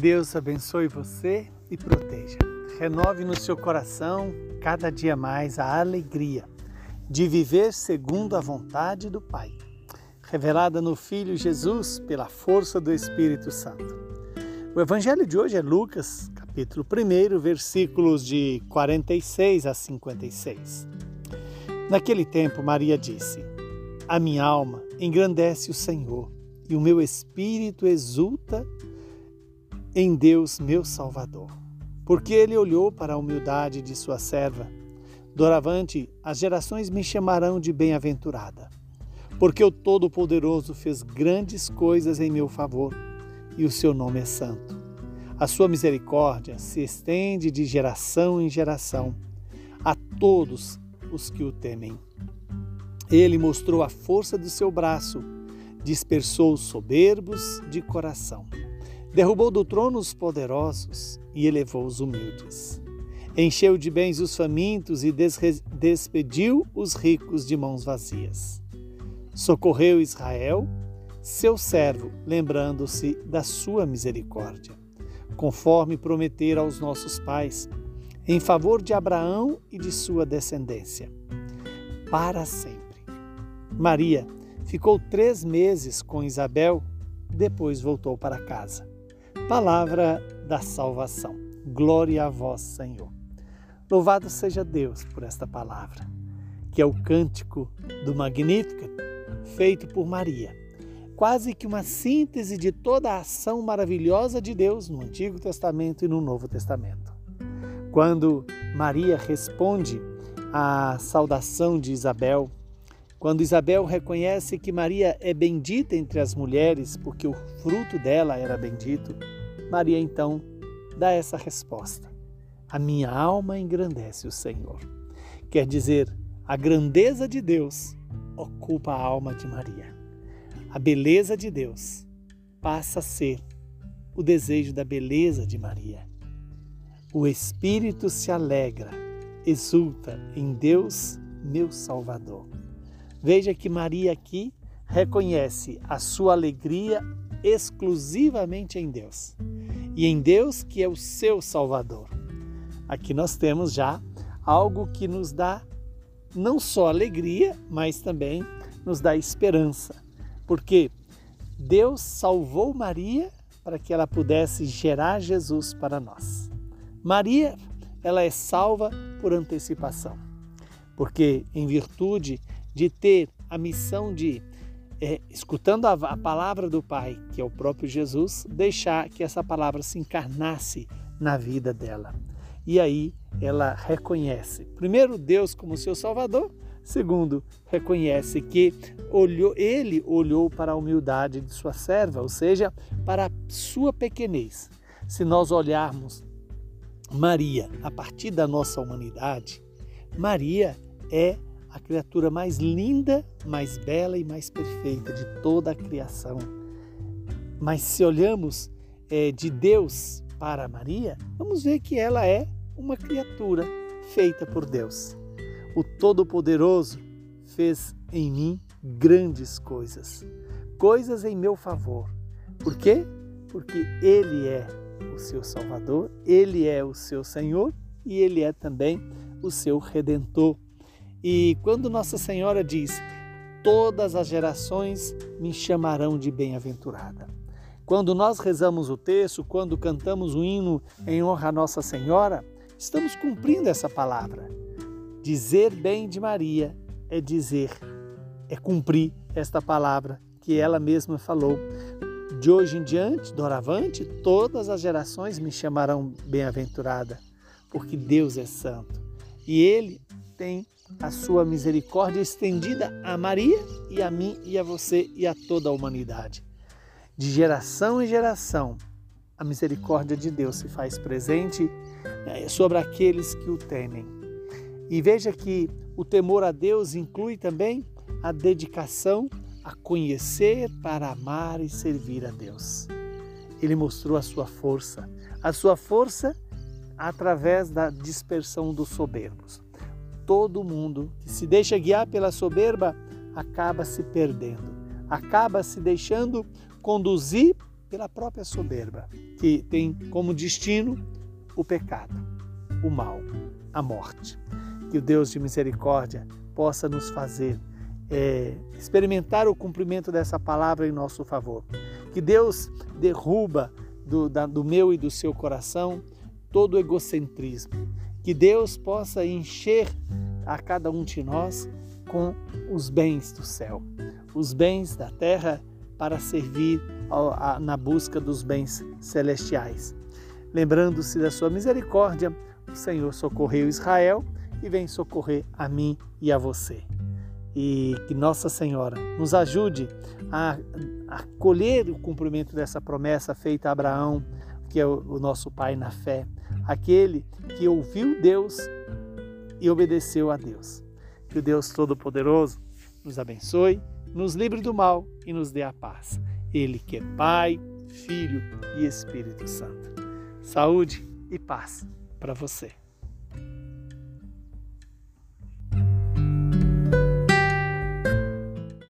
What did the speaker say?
Deus abençoe você e proteja. Renove no seu coração cada dia mais a alegria de viver segundo a vontade do Pai, revelada no Filho Jesus pela força do Espírito Santo. O evangelho de hoje é Lucas, capítulo 1, versículos de 46 a 56. Naquele tempo, Maria disse: A minha alma engrandece o Senhor, e o meu espírito exulta em Deus, meu Salvador, porque ele olhou para a humildade de sua serva. Doravante, as gerações me chamarão de bem-aventurada, porque o Todo-Poderoso fez grandes coisas em meu favor, e o seu nome é santo. A sua misericórdia se estende de geração em geração a todos os que o temem. Ele mostrou a força do seu braço, dispersou os soberbos de coração. Derrubou do trono os poderosos e elevou os humildes. Encheu de bens os famintos e despediu os ricos de mãos vazias. Socorreu Israel, seu servo, lembrando-se da sua misericórdia, conforme prometera aos nossos pais, em favor de Abraão e de sua descendência, para sempre. Maria ficou três meses com Isabel, depois voltou para casa. Palavra da salvação. Glória a vós, Senhor. Louvado seja Deus por esta palavra, que é o cântico do Magnífico feito por Maria. Quase que uma síntese de toda a ação maravilhosa de Deus no Antigo Testamento e no Novo Testamento. Quando Maria responde à saudação de Isabel, quando Isabel reconhece que Maria é bendita entre as mulheres, porque o fruto dela era bendito, Maria então dá essa resposta: A minha alma engrandece o Senhor. Quer dizer, a grandeza de Deus ocupa a alma de Maria. A beleza de Deus passa a ser o desejo da beleza de Maria. O espírito se alegra, exulta em Deus, meu Salvador. Veja que Maria aqui reconhece a sua alegria exclusivamente em Deus e em Deus que é o seu Salvador. Aqui nós temos já algo que nos dá não só alegria, mas também nos dá esperança, porque Deus salvou Maria para que ela pudesse gerar Jesus para nós. Maria, ela é salva por antecipação, porque em virtude de ter a missão de é, escutando a, a palavra do Pai, que é o próprio Jesus, deixar que essa palavra se encarnasse na vida dela. E aí ela reconhece, primeiro, Deus como seu Salvador, segundo, reconhece que olhou, ele olhou para a humildade de sua serva, ou seja, para a sua pequenez. Se nós olharmos Maria a partir da nossa humanidade, Maria é a criatura mais linda, mais bela e mais perfeita de toda a criação. Mas se olhamos é, de Deus para Maria, vamos ver que ela é uma criatura feita por Deus. O Todo-Poderoso fez em mim grandes coisas, coisas em meu favor. Por quê? Porque Ele é o seu Salvador, Ele é o seu Senhor e Ele é também o seu Redentor. E quando Nossa Senhora diz: Todas as gerações me chamarão de bem-aventurada. Quando nós rezamos o texto, quando cantamos o hino em honra a Nossa Senhora, estamos cumprindo essa palavra. Dizer bem de Maria é dizer, é cumprir esta palavra que ela mesma falou. De hoje em diante, doravante, todas as gerações me chamarão bem-aventurada, porque Deus é santo e Ele tem a sua misericórdia estendida a Maria e a mim e a você e a toda a humanidade. De geração em geração, a misericórdia de Deus se faz presente né, sobre aqueles que o temem. E veja que o temor a Deus inclui também a dedicação a conhecer para amar e servir a Deus. Ele mostrou a sua força, a sua força através da dispersão dos soberbos todo mundo que se deixa guiar pela soberba acaba se perdendo, acaba se deixando conduzir pela própria soberba, que tem como destino o pecado, o mal, a morte. Que o Deus de misericórdia possa nos fazer é, experimentar o cumprimento dessa palavra em nosso favor. Que Deus derruba do, da, do meu e do seu coração todo o egocentrismo. Que Deus possa encher a cada um de nós com os bens do céu, os bens da terra para servir na busca dos bens celestiais. Lembrando-se da sua misericórdia, o Senhor socorreu Israel e vem socorrer a mim e a você. E que Nossa Senhora nos ajude a, a colher o cumprimento dessa promessa feita a Abraão, que é o nosso pai na fé, aquele que ouviu Deus e obedeceu a Deus. Que o Deus Todo-Poderoso nos abençoe, nos livre do mal e nos dê a paz. Ele que é Pai, Filho e Espírito Santo. Saúde e paz para você.